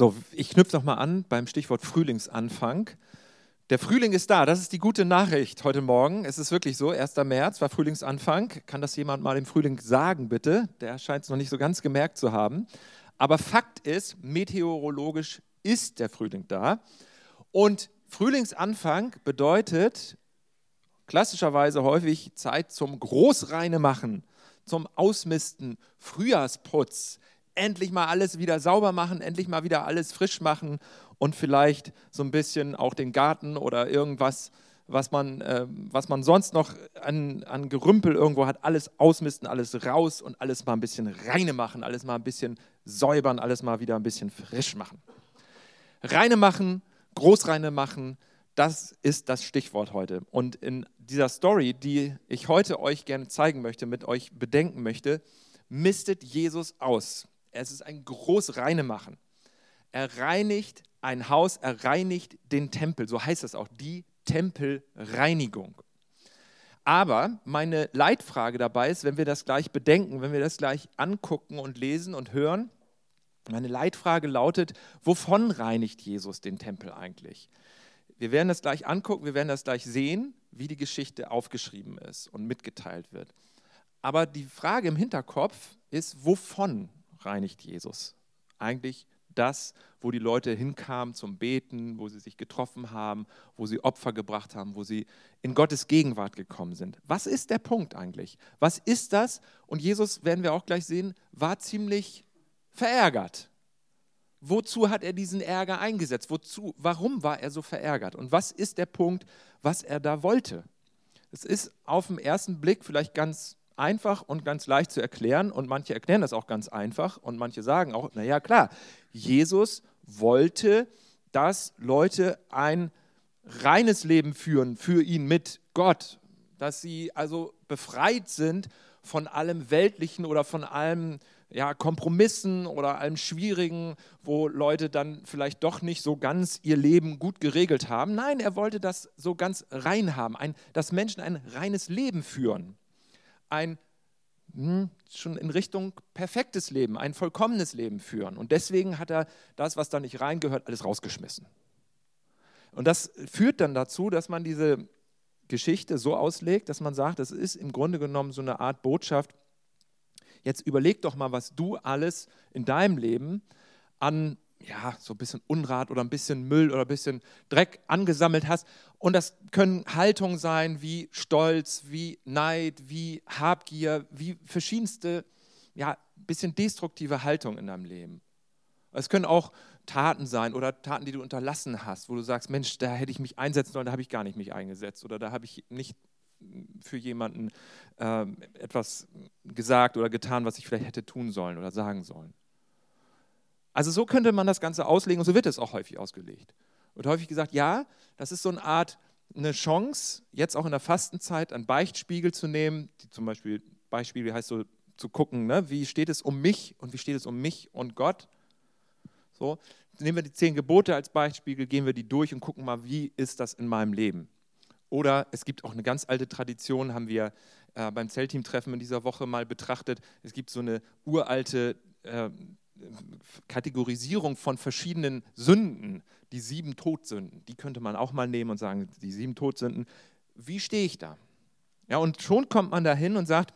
So, ich knüpfe noch mal an beim Stichwort Frühlingsanfang. Der Frühling ist da, das ist die gute Nachricht heute Morgen. Es ist wirklich so, 1. März war Frühlingsanfang. Kann das jemand mal im Frühling sagen, bitte? Der scheint es noch nicht so ganz gemerkt zu haben. Aber Fakt ist, meteorologisch ist der Frühling da. Und Frühlingsanfang bedeutet klassischerweise häufig Zeit zum Großreine machen, zum Ausmisten, Frühjahrsputz, endlich mal alles wieder sauber machen, endlich mal wieder alles frisch machen und vielleicht so ein bisschen auch den Garten oder irgendwas, was man, äh, was man sonst noch an, an Gerümpel irgendwo hat, alles ausmisten, alles raus und alles mal ein bisschen reine machen, alles mal ein bisschen säubern, alles mal wieder ein bisschen frisch machen. Reine machen, Großreine machen, das ist das Stichwort heute. Und in dieser Story, die ich heute euch gerne zeigen möchte, mit euch bedenken möchte, mistet Jesus aus. Es ist ein Großreine machen. Er reinigt ein Haus, er reinigt den Tempel, so heißt es auch, die Tempelreinigung. Aber meine Leitfrage dabei ist, wenn wir das gleich bedenken, wenn wir das gleich angucken und lesen und hören, meine Leitfrage lautet, wovon reinigt Jesus den Tempel eigentlich? Wir werden das gleich angucken, wir werden das gleich sehen, wie die Geschichte aufgeschrieben ist und mitgeteilt wird. Aber die Frage im Hinterkopf ist, wovon reinigt Jesus eigentlich das, wo die Leute hinkamen zum Beten, wo sie sich getroffen haben, wo sie Opfer gebracht haben, wo sie in Gottes Gegenwart gekommen sind. Was ist der Punkt eigentlich? Was ist das? Und Jesus, werden wir auch gleich sehen, war ziemlich verärgert. Wozu hat er diesen Ärger eingesetzt? Wozu, warum war er so verärgert? Und was ist der Punkt, was er da wollte? Es ist auf den ersten Blick vielleicht ganz einfach und ganz leicht zu erklären und manche erklären das auch ganz einfach und manche sagen auch, naja klar, Jesus wollte, dass Leute ein reines Leben führen für ihn mit Gott, dass sie also befreit sind von allem Weltlichen oder von allem ja, Kompromissen oder allem Schwierigen, wo Leute dann vielleicht doch nicht so ganz ihr Leben gut geregelt haben. Nein, er wollte das so ganz rein haben, ein, dass Menschen ein reines Leben führen. Ein hm, schon in Richtung perfektes Leben, ein vollkommenes Leben führen. Und deswegen hat er das, was da nicht reingehört, alles rausgeschmissen. Und das führt dann dazu, dass man diese Geschichte so auslegt, dass man sagt, das ist im Grunde genommen so eine Art Botschaft, Jetzt überleg doch mal, was du alles in deinem Leben an ja, so ein bisschen Unrat oder ein bisschen Müll oder ein bisschen Dreck angesammelt hast. Und das können Haltungen sein wie Stolz, wie Neid, wie Habgier, wie verschiedenste, ja, ein bisschen destruktive Haltungen in deinem Leben. Es können auch Taten sein oder Taten, die du unterlassen hast, wo du sagst, Mensch, da hätte ich mich einsetzen sollen, da habe ich gar nicht mich eingesetzt oder da habe ich nicht für jemanden äh, etwas gesagt oder getan, was ich vielleicht hätte tun sollen oder sagen sollen. Also so könnte man das Ganze auslegen und so wird es auch häufig ausgelegt. Wird häufig gesagt, ja, das ist so eine Art, eine Chance, jetzt auch in der Fastenzeit einen Beichtspiegel zu nehmen, zum Beispiel Beichtspiegel heißt so zu gucken, ne, wie steht es um mich und wie steht es um mich und Gott. So, nehmen wir die zehn Gebote als Beichtspiegel, gehen wir die durch und gucken mal, wie ist das in meinem Leben. Oder es gibt auch eine ganz alte Tradition, haben wir äh, beim Zellteam-Treffen in dieser Woche mal betrachtet. Es gibt so eine uralte äh, Kategorisierung von verschiedenen Sünden, die sieben Todsünden. Die könnte man auch mal nehmen und sagen, die sieben Todsünden, wie stehe ich da? Ja, und schon kommt man dahin und sagt,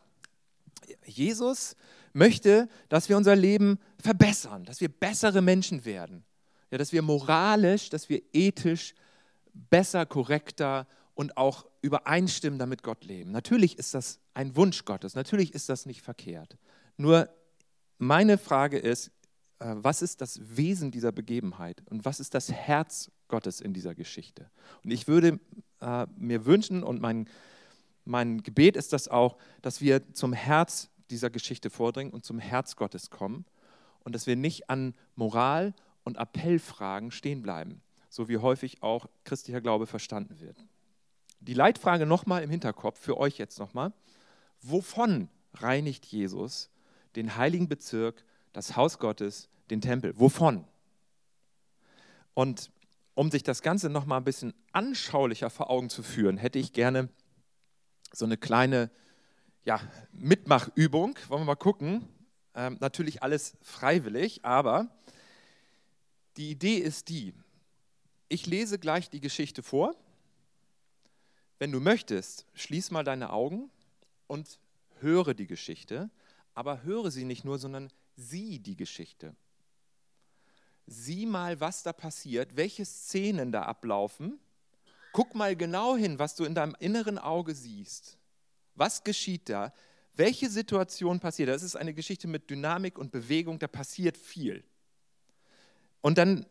Jesus möchte, dass wir unser Leben verbessern, dass wir bessere Menschen werden. Ja, dass wir moralisch, dass wir ethisch besser, korrekter und auch übereinstimmen damit Gott leben. Natürlich ist das ein Wunsch Gottes, natürlich ist das nicht verkehrt. Nur meine Frage ist, äh, was ist das Wesen dieser Begebenheit und was ist das Herz Gottes in dieser Geschichte? Und ich würde äh, mir wünschen und mein, mein Gebet ist das auch, dass wir zum Herz dieser Geschichte vordringen und zum Herz Gottes kommen und dass wir nicht an Moral und Appellfragen stehen bleiben, so wie häufig auch christlicher Glaube verstanden wird die Leitfrage nochmal im Hinterkopf, für euch jetzt nochmal. Wovon reinigt Jesus den heiligen Bezirk, das Haus Gottes, den Tempel? Wovon? Und um sich das Ganze nochmal ein bisschen anschaulicher vor Augen zu führen, hätte ich gerne so eine kleine ja, Mitmachübung. Wollen wir mal gucken. Ähm, natürlich alles freiwillig, aber Die Idee ist die, ich lese gleich die Geschichte vor. Wenn du möchtest, schließ mal deine Augen und höre die Geschichte, aber höre sie nicht nur, sondern sieh die Geschichte. Sieh mal, was da passiert, welche Szenen da ablaufen. Guck mal genau hin, was du in deinem inneren Auge siehst. Was geschieht da? Welche Situation passiert? Das ist eine Geschichte mit Dynamik und Bewegung, da passiert viel. Und dann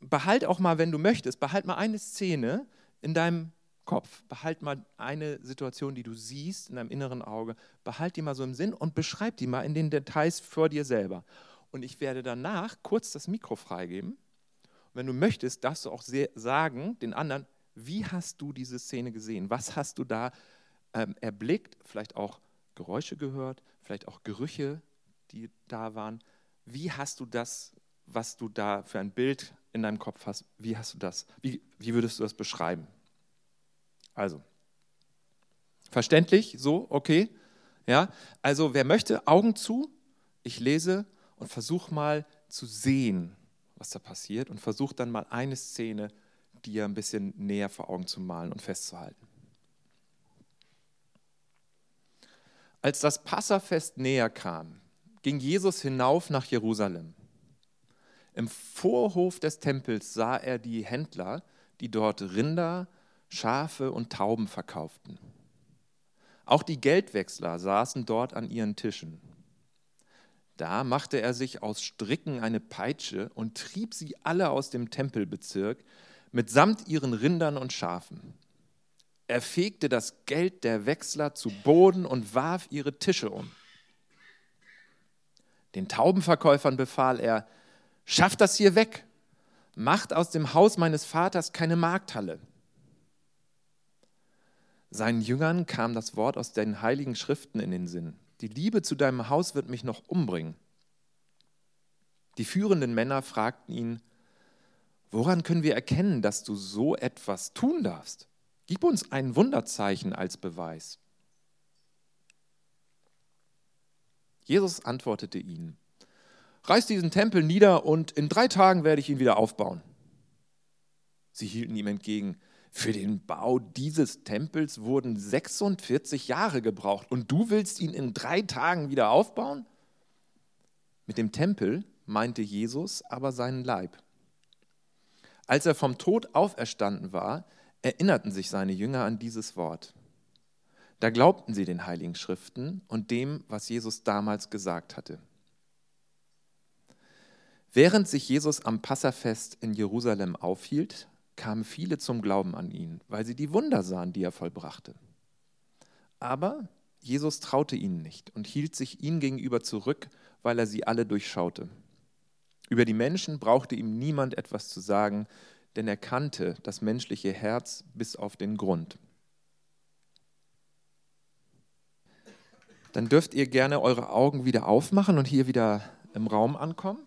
behalt auch mal, wenn du möchtest, behalt mal eine Szene in deinem Kopf. Behalt mal eine Situation, die du siehst in deinem inneren Auge. Behalt die mal so im Sinn und beschreib die mal in den Details vor dir selber. Und ich werde danach kurz das Mikro freigeben. Und wenn du möchtest, darfst du auch sagen den anderen, wie hast du diese Szene gesehen? Was hast du da ähm, erblickt? Vielleicht auch Geräusche gehört, vielleicht auch Gerüche, die da waren. Wie hast du das, was du da für ein Bild in deinem Kopf hast, wie hast du das, wie, wie würdest du das beschreiben? Also, verständlich, so, okay? Ja, also wer möchte, Augen zu, ich lese und versuche mal zu sehen, was da passiert und versuche dann mal eine Szene, dir ein bisschen näher vor Augen zu malen und festzuhalten. Als das Passafest näher kam, ging Jesus hinauf nach Jerusalem. Im Vorhof des Tempels sah er die Händler, die dort Rinder, Schafe und Tauben verkauften. Auch die Geldwechsler saßen dort an ihren Tischen. Da machte er sich aus Stricken eine Peitsche und trieb sie alle aus dem Tempelbezirk mitsamt ihren Rindern und Schafen. Er fegte das Geld der Wechsler zu Boden und warf ihre Tische um. Den Taubenverkäufern befahl er, schafft das hier weg, macht aus dem Haus meines Vaters keine Markthalle. Seinen Jüngern kam das Wort aus den heiligen Schriften in den Sinn. Die Liebe zu deinem Haus wird mich noch umbringen. Die führenden Männer fragten ihn, woran können wir erkennen, dass du so etwas tun darfst? Gib uns ein Wunderzeichen als Beweis. Jesus antwortete ihnen, reiß diesen Tempel nieder und in drei Tagen werde ich ihn wieder aufbauen. Sie hielten ihm entgegen, für den Bau dieses Tempels wurden 46 Jahre gebraucht und du willst ihn in drei Tagen wieder aufbauen? Mit dem Tempel meinte Jesus aber seinen Leib. Als er vom Tod auferstanden war, erinnerten sich seine Jünger an dieses Wort. Da glaubten sie den heiligen Schriften und dem, was Jesus damals gesagt hatte. Während sich Jesus am Passafest in Jerusalem aufhielt, kamen viele zum Glauben an ihn, weil sie die Wunder sahen, die er vollbrachte. Aber Jesus traute ihnen nicht und hielt sich ihnen gegenüber zurück, weil er sie alle durchschaute. Über die Menschen brauchte ihm niemand etwas zu sagen, denn er kannte das menschliche Herz bis auf den Grund. Dann dürft ihr gerne eure Augen wieder aufmachen und hier wieder im Raum ankommen.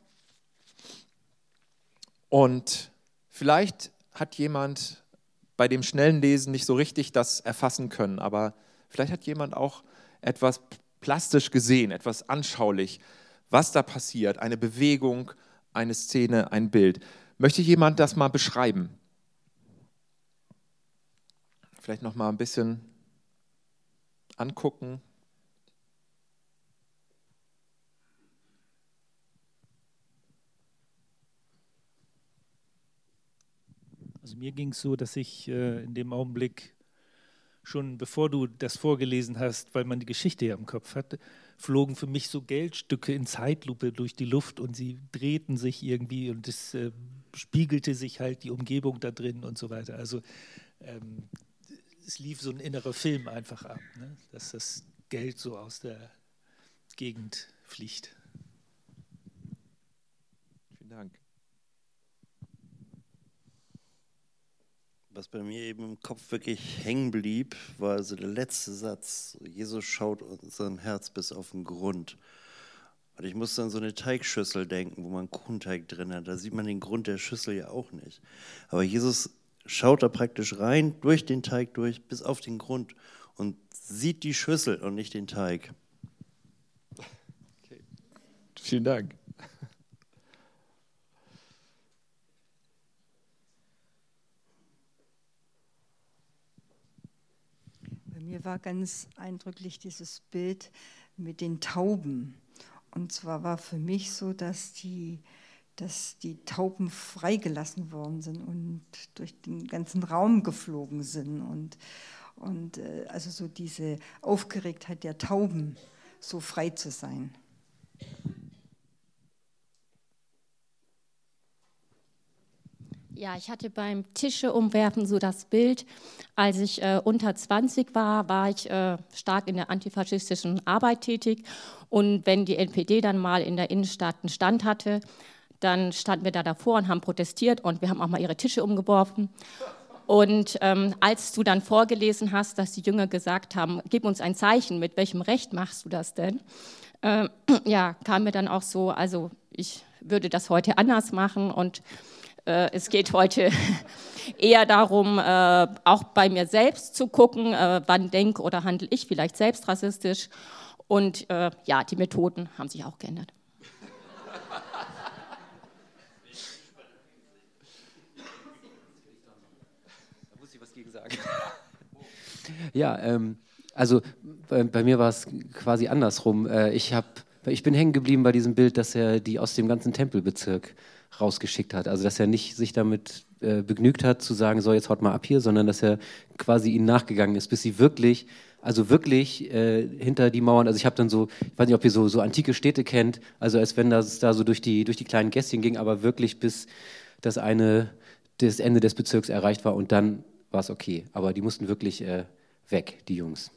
Und vielleicht hat jemand bei dem schnellen Lesen nicht so richtig das erfassen können, aber vielleicht hat jemand auch etwas plastisch gesehen, etwas anschaulich, was da passiert, eine Bewegung, eine Szene, ein Bild. Möchte jemand das mal beschreiben? Vielleicht noch mal ein bisschen angucken. Also mir ging es so, dass ich äh, in dem Augenblick schon bevor du das vorgelesen hast, weil man die Geschichte ja im Kopf hatte, flogen für mich so Geldstücke in Zeitlupe durch die Luft und sie drehten sich irgendwie und es äh, spiegelte sich halt die Umgebung da drin und so weiter. Also ähm, es lief so ein innerer Film einfach ab, ne? dass das Geld so aus der Gegend fliegt. Vielen Dank. Was bei mir eben im Kopf wirklich hängen blieb, war also der letzte Satz. Jesus schaut unserem Herz bis auf den Grund. Und ich musste an so eine Teigschüssel denken, wo man Kuchenteig drin hat. Da sieht man den Grund der Schüssel ja auch nicht. Aber Jesus schaut da praktisch rein, durch den Teig durch, bis auf den Grund und sieht die Schüssel und nicht den Teig. Okay. Vielen Dank. Mir war ganz eindrücklich dieses Bild mit den Tauben. Und zwar war für mich so, dass die, dass die Tauben freigelassen worden sind und durch den ganzen Raum geflogen sind. Und, und äh, also so diese Aufgeregtheit der Tauben, so frei zu sein. Ja, ich hatte beim Tische umwerfen so das Bild, als ich äh, unter 20 war, war ich äh, stark in der antifaschistischen Arbeit tätig. Und wenn die NPD dann mal in der Innenstadt einen Stand hatte, dann standen wir da davor und haben protestiert und wir haben auch mal ihre Tische umgeworfen. Und ähm, als du dann vorgelesen hast, dass die Jünger gesagt haben, gib uns ein Zeichen, mit welchem Recht machst du das denn? Äh, ja, kam mir dann auch so, also ich würde das heute anders machen und äh, es geht heute eher darum, äh, auch bei mir selbst zu gucken, äh, wann denke oder handle ich vielleicht selbst rassistisch. Und ja, die Methoden haben sich auch geändert. Da muss ich was gegen sagen. Ja, ähm, also bei, bei mir war es quasi andersrum. ich, hab, ich bin hängen geblieben bei diesem Bild, dass er die aus dem ganzen Tempelbezirk rausgeschickt hat. Also dass er nicht sich damit äh, begnügt hat zu sagen, so jetzt haut mal ab hier, sondern dass er quasi ihnen nachgegangen ist, bis sie wirklich, also wirklich äh, hinter die Mauern, also ich habe dann so, ich weiß nicht, ob ihr so, so antike Städte kennt, also als wenn das da so durch die, durch die kleinen Gässchen ging, aber wirklich bis das eine, das Ende des Bezirks erreicht war und dann war es okay. Aber die mussten wirklich äh, weg, die Jungs.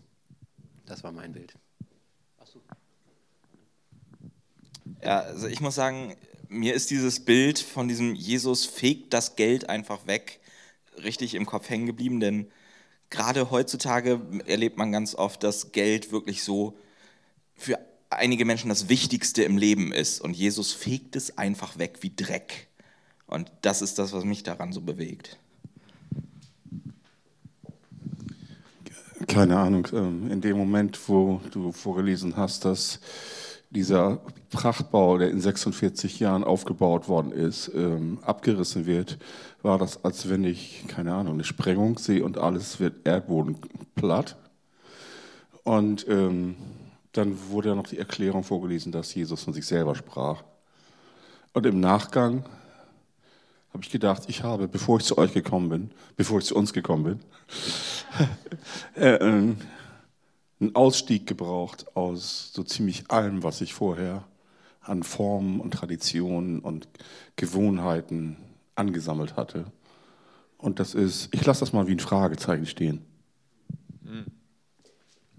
Das war mein Bild. Ja, also ich muss sagen, mir ist dieses Bild von diesem Jesus fegt das Geld einfach weg richtig im Kopf hängen geblieben, denn gerade heutzutage erlebt man ganz oft, dass Geld wirklich so für einige Menschen das Wichtigste im Leben ist und Jesus fegt es einfach weg wie Dreck. Und das ist das, was mich daran so bewegt. Keine Ahnung, ähm, in dem Moment, wo du vorgelesen hast, dass dieser Prachtbau, der in 46 Jahren aufgebaut worden ist, ähm, abgerissen wird, war das, als wenn ich, keine Ahnung, eine Sprengung sehe und alles wird Erdboden platt. Und ähm, dann wurde ja noch die Erklärung vorgelesen, dass Jesus von sich selber sprach. Und im Nachgang habe ich gedacht, ich habe, bevor ich zu euch gekommen bin, bevor ich zu uns gekommen bin, äh, äh, einen Ausstieg gebraucht aus so ziemlich allem, was ich vorher an Formen und Traditionen und Gewohnheiten angesammelt hatte. Und das ist, ich lasse das mal wie ein Fragezeichen stehen. Mhm.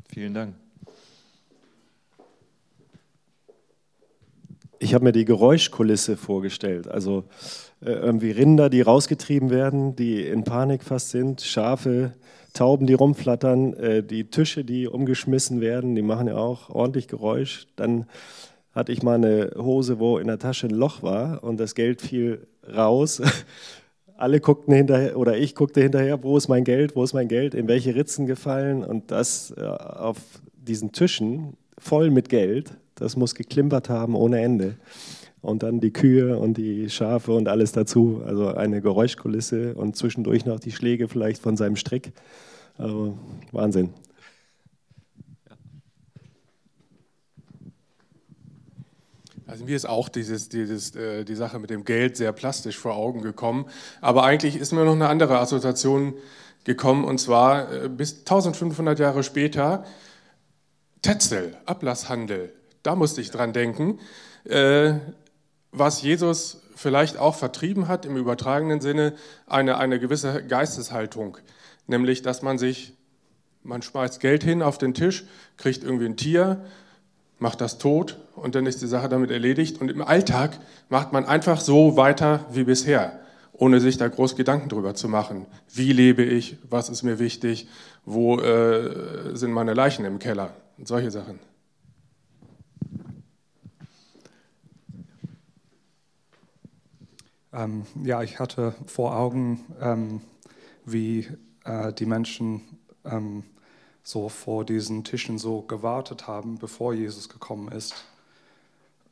Vielen Dank. Ich habe mir die Geräuschkulisse vorgestellt. Also äh, irgendwie Rinder, die rausgetrieben werden, die in Panik fast sind, Schafe, Tauben, die rumflattern, äh, die Tische, die umgeschmissen werden, die machen ja auch ordentlich Geräusch. Dann hatte ich mal eine Hose, wo in der Tasche ein Loch war und das Geld fiel raus. Alle guckten hinterher, oder ich guckte hinterher, wo ist mein Geld, wo ist mein Geld, in welche Ritzen gefallen und das äh, auf diesen Tischen voll mit Geld, das muss geklimpert haben ohne Ende. Und dann die Kühe und die Schafe und alles dazu. Also eine Geräuschkulisse und zwischendurch noch die Schläge vielleicht von seinem Strick. Also Wahnsinn. Also mir ist auch dieses, dieses, äh, die Sache mit dem Geld sehr plastisch vor Augen gekommen. Aber eigentlich ist mir noch eine andere Assoziation gekommen, und zwar äh, bis 1500 Jahre später, Tetzel, Ablasshandel. Da musste ich dran denken. Äh, was Jesus vielleicht auch vertrieben hat, im übertragenen Sinne, eine, eine gewisse Geisteshaltung. Nämlich, dass man sich, man schmeißt Geld hin auf den Tisch, kriegt irgendwie ein Tier, macht das tot und dann ist die Sache damit erledigt. Und im Alltag macht man einfach so weiter wie bisher, ohne sich da groß Gedanken drüber zu machen. Wie lebe ich? Was ist mir wichtig? Wo äh, sind meine Leichen im Keller? Und solche Sachen. Ähm, ja, ich hatte vor Augen, ähm, wie äh, die Menschen ähm, so vor diesen Tischen so gewartet haben, bevor Jesus gekommen ist.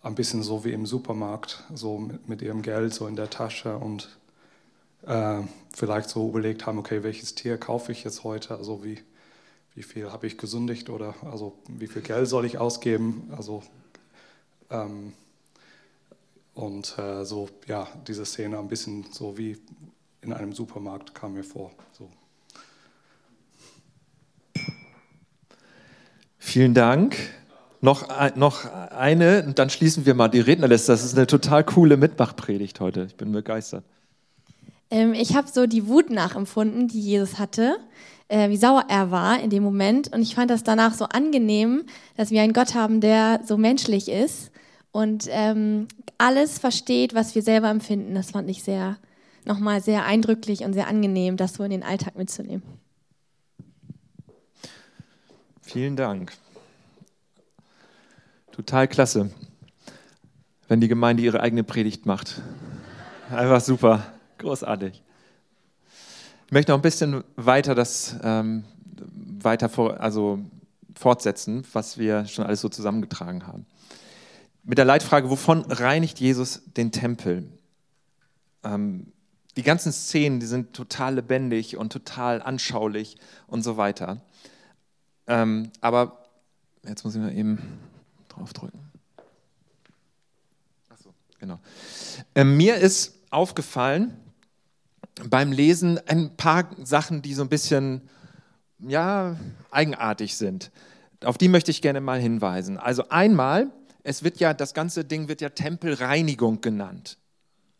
Ein bisschen so wie im Supermarkt, so mit, mit ihrem Geld so in der Tasche und äh, vielleicht so überlegt haben, okay, welches Tier kaufe ich jetzt heute? Also wie, wie viel habe ich gesündigt oder also wie viel Geld soll ich ausgeben? Also ähm, und äh, so, ja, diese Szene ein bisschen so wie in einem Supermarkt kam mir vor. So. Vielen Dank. Noch, noch eine, und dann schließen wir mal die Rednerliste. Das ist eine total coole Mitmachpredigt heute. Ich bin begeistert. Ähm, ich habe so die Wut nachempfunden, die Jesus hatte, äh, wie sauer er war in dem Moment. Und ich fand das danach so angenehm, dass wir einen Gott haben, der so menschlich ist und ähm, alles versteht, was wir selber empfinden. Das fand ich sehr, nochmal sehr eindrücklich und sehr angenehm, das so in den Alltag mitzunehmen. Vielen Dank. Total klasse, wenn die Gemeinde ihre eigene Predigt macht. Einfach super, großartig. Ich möchte noch ein bisschen weiter das ähm, weiter vor, also fortsetzen, was wir schon alles so zusammengetragen haben mit der Leitfrage, wovon reinigt Jesus den Tempel? Ähm, die ganzen Szenen, die sind total lebendig und total anschaulich und so weiter. Ähm, aber jetzt muss ich mal eben draufdrücken. Achso, genau. Ähm, mir ist aufgefallen beim Lesen ein paar Sachen, die so ein bisschen ja, eigenartig sind. Auf die möchte ich gerne mal hinweisen. Also einmal es wird ja, das ganze Ding wird ja Tempelreinigung genannt.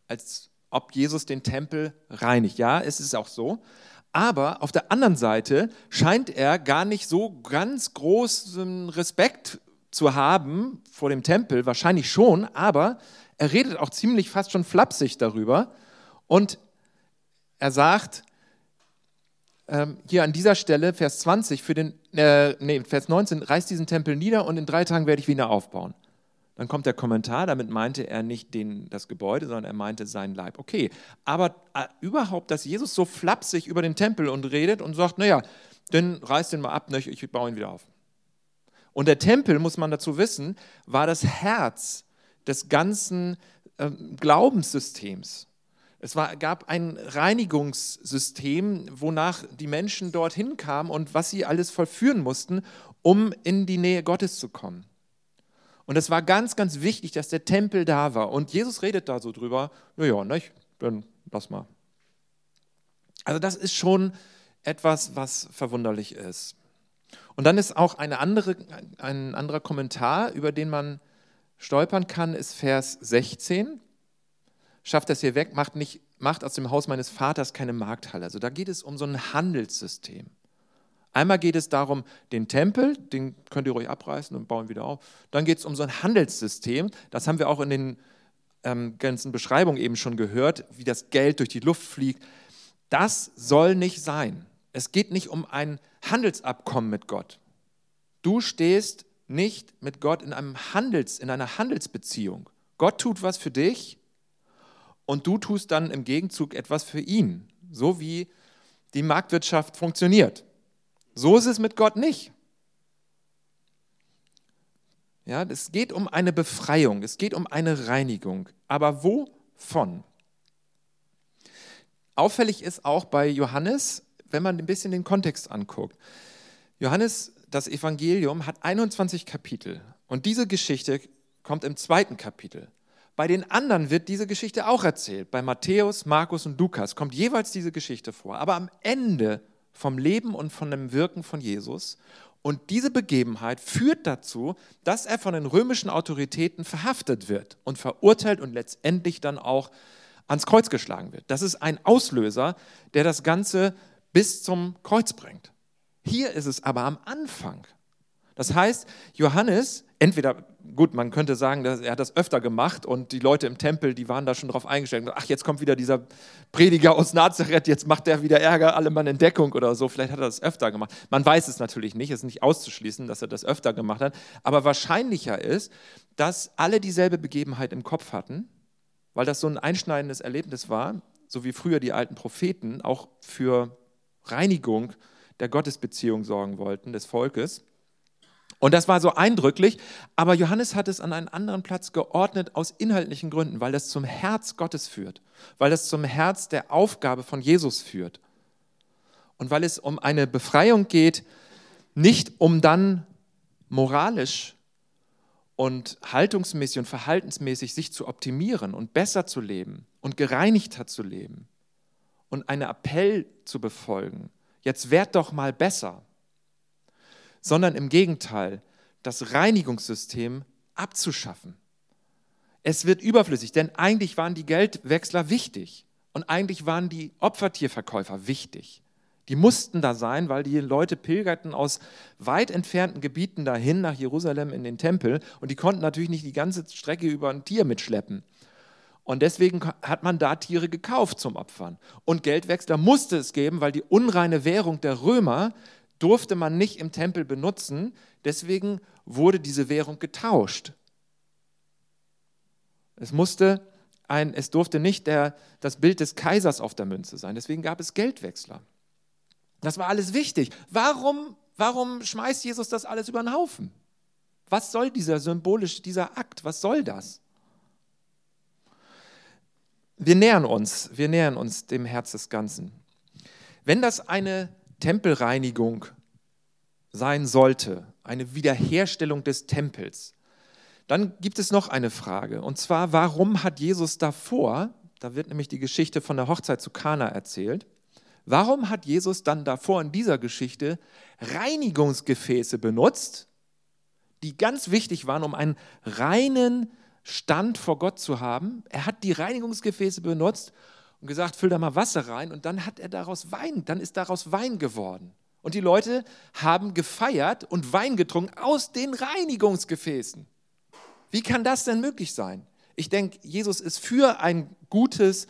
Als ob Jesus den Tempel reinigt. Ja, es ist auch so. Aber auf der anderen Seite scheint er gar nicht so ganz großen Respekt zu haben vor dem Tempel, wahrscheinlich schon, aber er redet auch ziemlich fast schon flapsig darüber. Und er sagt, ähm, hier an dieser Stelle, Vers 20, für den, äh, nee, Vers 19, reißt diesen Tempel nieder und in drei Tagen werde ich wieder aufbauen. Dann kommt der Kommentar, damit meinte er nicht den, das Gebäude, sondern er meinte seinen Leib. Okay, aber äh, überhaupt, dass Jesus so flapsig über den Tempel und redet und sagt, naja, dann reiß den mal ab, ne, ich baue ihn wieder auf. Und der Tempel, muss man dazu wissen, war das Herz des ganzen äh, Glaubenssystems. Es war, gab ein Reinigungssystem, wonach die Menschen dorthin kamen und was sie alles vollführen mussten, um in die Nähe Gottes zu kommen. Und es war ganz, ganz wichtig, dass der Tempel da war. Und Jesus redet da so drüber, naja, nicht, dann lass mal. Also das ist schon etwas, was verwunderlich ist. Und dann ist auch eine andere, ein anderer Kommentar, über den man stolpern kann, ist Vers 16. Schafft das hier weg, macht, nicht, macht aus dem Haus meines Vaters keine Markthalle. Also da geht es um so ein Handelssystem. Einmal geht es darum, den Tempel, den könnt ihr ruhig abreißen und bauen wieder auf. Dann geht es um so ein Handelssystem. Das haben wir auch in den ähm, ganzen Beschreibungen eben schon gehört, wie das Geld durch die Luft fliegt. Das soll nicht sein. Es geht nicht um ein Handelsabkommen mit Gott. Du stehst nicht mit Gott in, einem Handels, in einer Handelsbeziehung. Gott tut was für dich und du tust dann im Gegenzug etwas für ihn, so wie die Marktwirtschaft funktioniert. So ist es mit Gott nicht. Ja, es geht um eine Befreiung, es geht um eine Reinigung. Aber wovon? Auffällig ist auch bei Johannes, wenn man ein bisschen den Kontext anguckt. Johannes, das Evangelium, hat 21 Kapitel und diese Geschichte kommt im zweiten Kapitel. Bei den anderen wird diese Geschichte auch erzählt. Bei Matthäus, Markus und Lukas kommt jeweils diese Geschichte vor. Aber am Ende vom Leben und von dem Wirken von Jesus. Und diese Begebenheit führt dazu, dass er von den römischen Autoritäten verhaftet wird und verurteilt und letztendlich dann auch ans Kreuz geschlagen wird. Das ist ein Auslöser, der das Ganze bis zum Kreuz bringt. Hier ist es aber am Anfang. Das heißt, Johannes, entweder gut, man könnte sagen, dass er hat das öfter gemacht und die Leute im Tempel, die waren da schon drauf eingestellt. Ach, jetzt kommt wieder dieser Prediger aus Nazareth, jetzt macht der wieder Ärger, alle Mann in Deckung oder so. Vielleicht hat er das öfter gemacht. Man weiß es natürlich nicht, es ist nicht auszuschließen, dass er das öfter gemacht hat. Aber wahrscheinlicher ist, dass alle dieselbe Begebenheit im Kopf hatten, weil das so ein einschneidendes Erlebnis war, so wie früher die alten Propheten auch für Reinigung der Gottesbeziehung sorgen wollten, des Volkes. Und das war so eindrücklich, aber Johannes hat es an einen anderen Platz geordnet aus inhaltlichen Gründen, weil das zum Herz Gottes führt, weil das zum Herz der Aufgabe von Jesus führt und weil es um eine Befreiung geht, Nicht um dann moralisch und haltungsmäßig und verhaltensmäßig sich zu optimieren und besser zu leben und gereinigter zu leben und einen Appell zu befolgen, jetzt werd doch mal besser, sondern im Gegenteil, das Reinigungssystem abzuschaffen. Es wird überflüssig, denn eigentlich waren die Geldwechsler wichtig und eigentlich waren die Opfertierverkäufer wichtig. Die mussten da sein, weil die Leute pilgerten aus weit entfernten Gebieten dahin nach Jerusalem in den Tempel und die konnten natürlich nicht die ganze Strecke über ein Tier mitschleppen. Und deswegen hat man da Tiere gekauft zum Opfern. Und Geldwechsler musste es geben, weil die unreine Währung der Römer durfte man nicht im Tempel benutzen. Deswegen wurde diese Währung getauscht. Es musste ein, es durfte nicht der, das Bild des Kaisers auf der Münze sein. Deswegen gab es Geldwechsler. Das war alles wichtig. Warum, warum schmeißt Jesus das alles über den Haufen? Was soll dieser symbolische, dieser Akt? Was soll das? Wir nähern uns, wir nähern uns dem Herz des Ganzen. Wenn das eine Tempelreinigung sein sollte, eine Wiederherstellung des Tempels, dann gibt es noch eine Frage. Und zwar, warum hat Jesus davor, da wird nämlich die Geschichte von der Hochzeit zu Kana erzählt, warum hat Jesus dann davor in dieser Geschichte Reinigungsgefäße benutzt, die ganz wichtig waren, um einen reinen Stand vor Gott zu haben? Er hat die Reinigungsgefäße benutzt und gesagt, füll da mal Wasser rein und dann hat er daraus Wein, dann ist daraus Wein geworden. Und die Leute haben gefeiert und Wein getrunken aus den Reinigungsgefäßen. Wie kann das denn möglich sein? Ich denke, Jesus ist für ein gutes,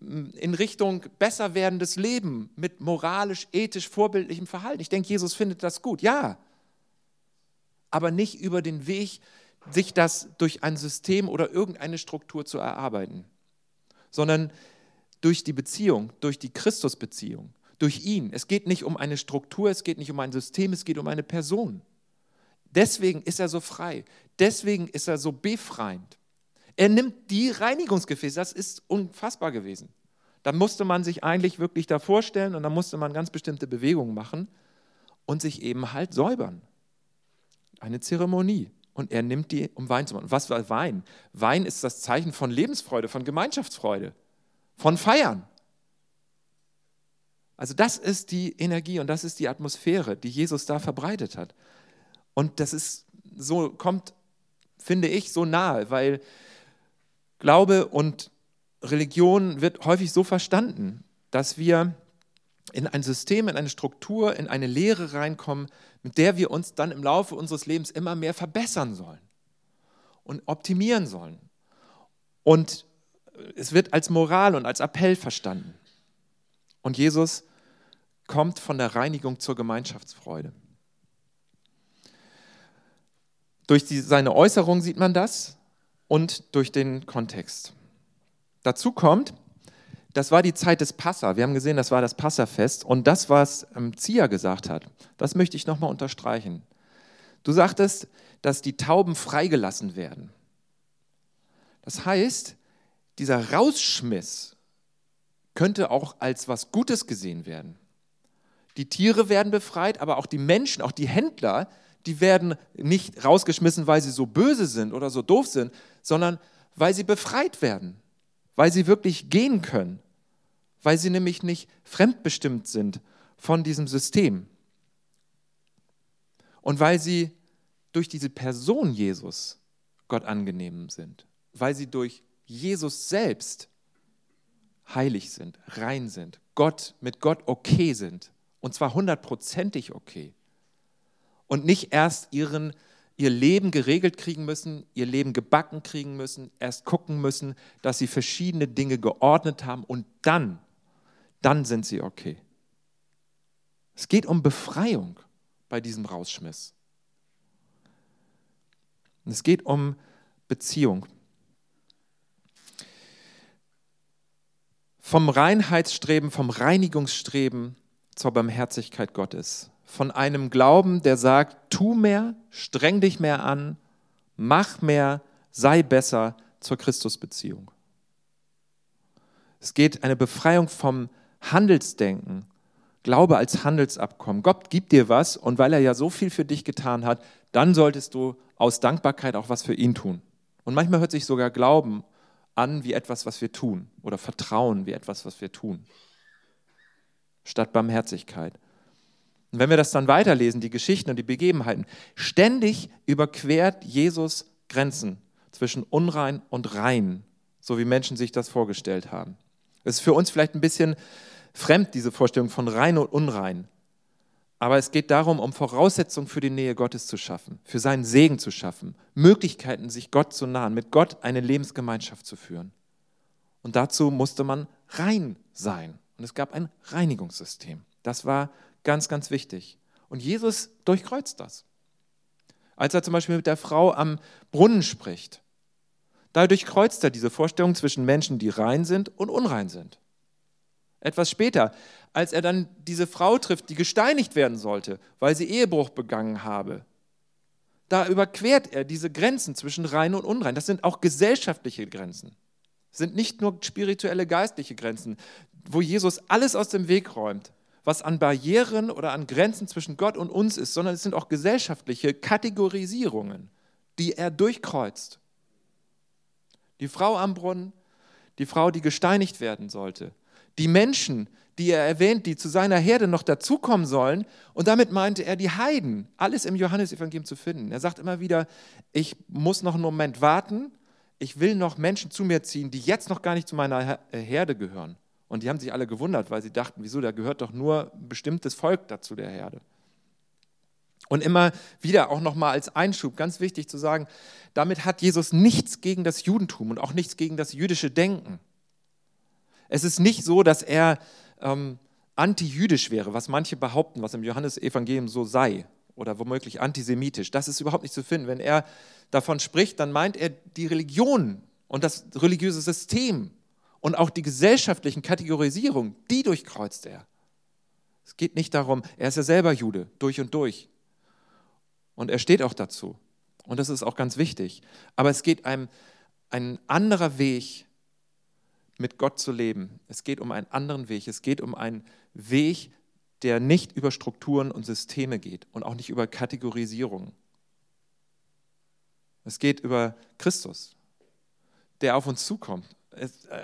in Richtung besser werdendes Leben mit moralisch, ethisch, vorbildlichem Verhalten. Ich denke, Jesus findet das gut, ja. Aber nicht über den Weg, sich das durch ein System oder irgendeine Struktur zu erarbeiten, sondern durch die Beziehung, durch die Christusbeziehung, durch ihn. Es geht nicht um eine Struktur, es geht nicht um ein System, es geht um eine Person. Deswegen ist er so frei. Deswegen ist er so befreiend. Er nimmt die Reinigungsgefäße, das ist unfassbar gewesen. Da musste man sich eigentlich wirklich da vorstellen und da musste man ganz bestimmte Bewegungen machen und sich eben halt säubern. Eine Zeremonie. Und er nimmt die, um Wein zu machen. Was war Wein? Wein ist das Zeichen von Lebensfreude, von Gemeinschaftsfreude, von Feiern. Also das ist die Energie und das ist die Atmosphäre, die Jesus da verbreitet hat. Und das ist so, kommt, finde ich, so nahe, weil Glaube und Religion wird häufig so verstanden, dass wir in ein System, in eine Struktur, in eine Lehre reinkommen, mit der wir uns dann im Laufe unseres Lebens immer mehr verbessern sollen und optimieren sollen. Und es wird als Moral und als Appell verstanden. Und Jesus kommt von der Reinigung zur Gemeinschaftsfreude. Durch die, seine Äußerung sieht man das und durch den Kontext. Dazu kommt, das war die Zeit des Passa. Wir haben gesehen, das war das Passafest. Und das, was ähm, Zia gesagt hat, das möchte ich nochmal unterstreichen. Du sagtest, dass die Tauben freigelassen werden. Das heißt, dieser Rausschmiss könnte auch als was Gutes gesehen werden. Die Tiere werden befreit, aber auch die Menschen, auch die Händler, die werden nicht rausgeschmissen, weil sie so böse sind oder so doof sind, sondern weil sie befreit werden, weil sie wirklich gehen können, weil sie nämlich nicht fremdbestimmt sind von diesem System. Und weil sie durch diese Person Jesus Gott angenehm sind, weil sie durch Jesus selbst heilig sind, rein sind, Gott mit Gott okay sind und zwar hundertprozentig okay und nicht erst ihren, ihr Leben geregelt kriegen müssen, ihr Leben gebacken kriegen müssen, erst gucken müssen, dass sie verschiedene Dinge geordnet haben und dann, dann sind sie okay. Es geht um Befreiung bei diesem Rausschmiss. es geht um Beziehung. Vom Reinheitsstreben, vom Reinigungsstreben zur Barmherzigkeit Gottes von einem Glauben, der sagt, tu mehr, streng dich mehr an, mach mehr, sei besser zur Christusbeziehung. Es geht eine Befreiung vom Handelsdenken Glaube als Handelsabkommen. Gott gibt dir was und weil er ja so viel für dich getan hat, dann solltest du aus Dankbarkeit auch was für ihn tun. Und manchmal hört sich sogar Glauben an wie etwas, was wir tun oder Vertrauen wie etwas, was wir tun, statt Barmherzigkeit. Und wenn wir das dann weiterlesen, die Geschichten und die Begebenheiten, ständig überquert Jesus Grenzen zwischen unrein und rein, so wie Menschen sich das vorgestellt haben. Es ist für uns vielleicht ein bisschen fremd, diese Vorstellung von rein und unrein. Aber es geht darum, um Voraussetzungen für die Nähe Gottes zu schaffen, für seinen Segen zu schaffen, Möglichkeiten, sich Gott zu nahen, mit Gott eine Lebensgemeinschaft zu führen. Und dazu musste man rein sein. Und es gab ein Reinigungssystem. Das war ganz, ganz wichtig. Und Jesus durchkreuzt das. Als er zum Beispiel mit der Frau am Brunnen spricht, da durchkreuzt er diese Vorstellung zwischen Menschen, die rein sind und unrein sind. Etwas später, als er dann diese Frau trifft, die gesteinigt werden sollte, weil sie Ehebruch begangen habe. Da überquert er diese Grenzen zwischen rein und unrein. Das sind auch gesellschaftliche Grenzen. Das sind nicht nur spirituelle, geistliche Grenzen, wo Jesus alles aus dem Weg räumt, was an Barrieren oder an Grenzen zwischen Gott und uns ist, sondern es sind auch gesellschaftliche Kategorisierungen, die er durchkreuzt. Die Frau am Brunnen, die Frau, die gesteinigt werden sollte, die Menschen, die er erwähnt, die zu seiner Herde noch dazukommen sollen. Und damit meinte er die Heiden, alles im Johannesevangelium zu finden. Er sagt immer wieder, ich muss noch einen Moment warten, ich will noch Menschen zu mir ziehen, die jetzt noch gar nicht zu meiner äh, Herde gehören. Und die haben sich alle gewundert, weil sie dachten, wieso, da gehört doch nur ein bestimmtes Volk dazu der Herde. Und immer wieder auch nochmal als Einschub, ganz wichtig zu sagen, damit hat Jesus nichts gegen das Judentum und auch nichts gegen das jüdische Denken. Es ist nicht so, dass er ähm, antijüdisch wäre, was manche behaupten, was im Johannesevangelium so sei oder womöglich antisemitisch. Das ist überhaupt nicht zu finden. Wenn er davon spricht, dann meint er die Religion und das religiöse System und auch die gesellschaftlichen Kategorisierungen, die durchkreuzt er. Es geht nicht darum, er ist ja selber Jude, durch und durch. Und er steht auch dazu. Und das ist auch ganz wichtig. Aber es geht einem ein anderer Weg, mit Gott zu leben. Es geht um einen anderen Weg. Es geht um einen Weg, der nicht über Strukturen und Systeme geht und auch nicht über Kategorisierungen. Es geht über Christus, der auf uns zukommt.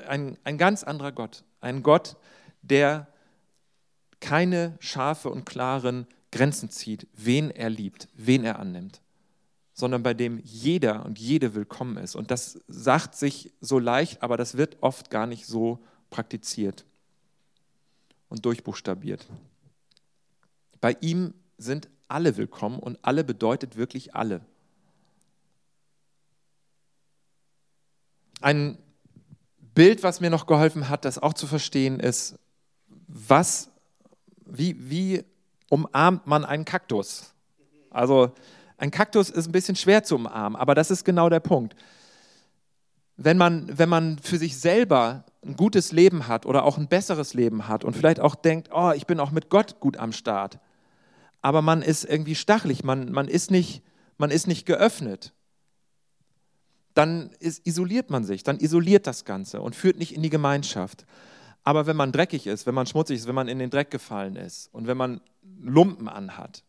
Ein, ein ganz anderer Gott. Ein Gott, der keine scharfe und klaren Grenzen zieht, wen er liebt, wen er annimmt sondern bei dem jeder und jede willkommen ist. Und das sagt sich so leicht, aber das wird oft gar nicht so praktiziert und durchbuchstabiert. Bei ihm sind alle willkommen und alle bedeutet wirklich alle. Ein Bild, was mir noch geholfen hat, das auch zu verstehen, ist, was, wie, wie umarmt man einen Kaktus? Also ein Kaktus ist ein bisschen schwer zu umarmen, aber das ist genau der Punkt. Wenn man, wenn man für sich selber ein gutes Leben hat oder auch ein besseres Leben hat und vielleicht auch denkt, oh, ich bin auch mit Gott gut am Start, aber man ist irgendwie stachelig, man, man, ist, nicht, man ist nicht geöffnet, dann ist, isoliert man sich, dann isoliert das Ganze und führt nicht in die Gemeinschaft. Aber wenn man dreckig ist, wenn man schmutzig ist, wenn man in den Dreck gefallen ist und wenn man Lumpen anhat,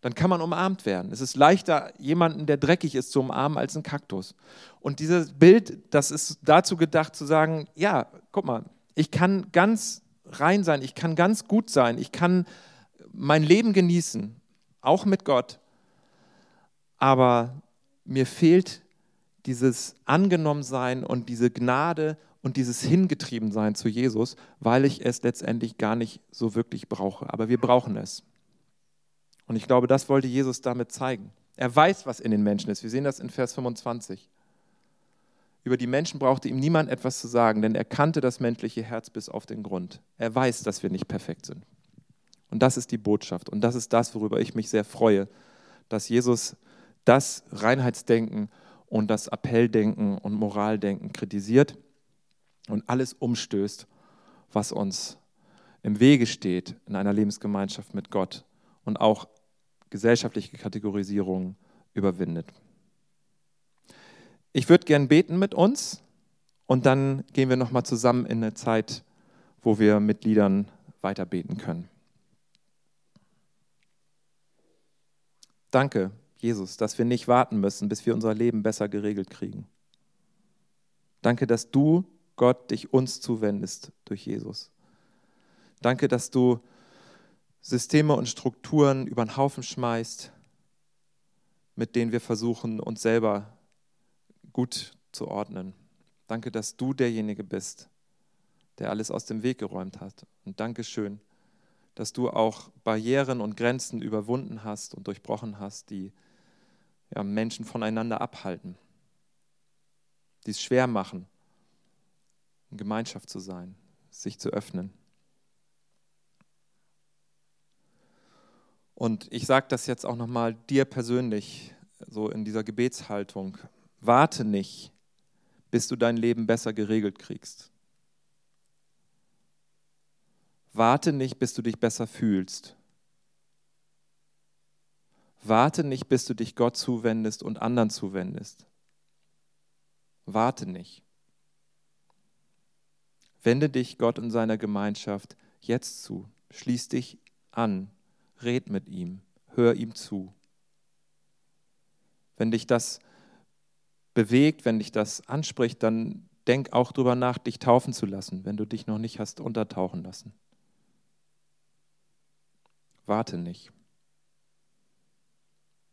dann kann man umarmt werden. Es ist leichter, jemanden, der dreckig ist, zu umarmen, als einen Kaktus. Und dieses Bild, das ist dazu gedacht, zu sagen, ja, guck mal, ich kann ganz rein sein, ich kann ganz gut sein, ich kann mein Leben genießen, auch mit Gott, aber mir fehlt dieses Angenommensein und diese Gnade und dieses Hingetriebensein zu Jesus, weil ich es letztendlich gar nicht so wirklich brauche. Aber wir brauchen es. Und ich glaube, das wollte Jesus damit zeigen. Er weiß, was in den Menschen ist. Wir sehen das in Vers 25. Über die Menschen brauchte ihm niemand etwas zu sagen, denn er kannte das menschliche Herz bis auf den Grund. Er weiß, dass wir nicht perfekt sind. Und das ist die Botschaft. Und das ist das, worüber ich mich sehr freue, dass Jesus das Reinheitsdenken und das Appelldenken und Moraldenken kritisiert und alles umstößt, was uns im Wege steht in einer Lebensgemeinschaft mit Gott und auch gesellschaftliche Kategorisierungen überwindet. Ich würde gern beten mit uns und dann gehen wir nochmal zusammen in eine Zeit, wo wir mit Liedern weiter beten können. Danke, Jesus, dass wir nicht warten müssen, bis wir unser Leben besser geregelt kriegen. Danke, dass du, Gott, dich uns zuwendest durch Jesus. Danke, dass du Systeme und Strukturen über den Haufen schmeißt, mit denen wir versuchen, uns selber gut zu ordnen. Danke, dass du derjenige bist, der alles aus dem Weg geräumt hat. Und danke schön, dass du auch Barrieren und Grenzen überwunden hast und durchbrochen hast, die ja, Menschen voneinander abhalten, die es schwer machen, in Gemeinschaft zu sein, sich zu öffnen. Und ich sage das jetzt auch nochmal dir persönlich, so in dieser Gebetshaltung. Warte nicht, bis du dein Leben besser geregelt kriegst. Warte nicht, bis du dich besser fühlst. Warte nicht, bis du dich Gott zuwendest und anderen zuwendest. Warte nicht. Wende dich Gott und seiner Gemeinschaft jetzt zu. Schließ dich an. Red mit ihm. Hör ihm zu. Wenn dich das bewegt, wenn dich das anspricht, dann denk auch darüber nach, dich taufen zu lassen, wenn du dich noch nicht hast untertauchen lassen. Warte nicht.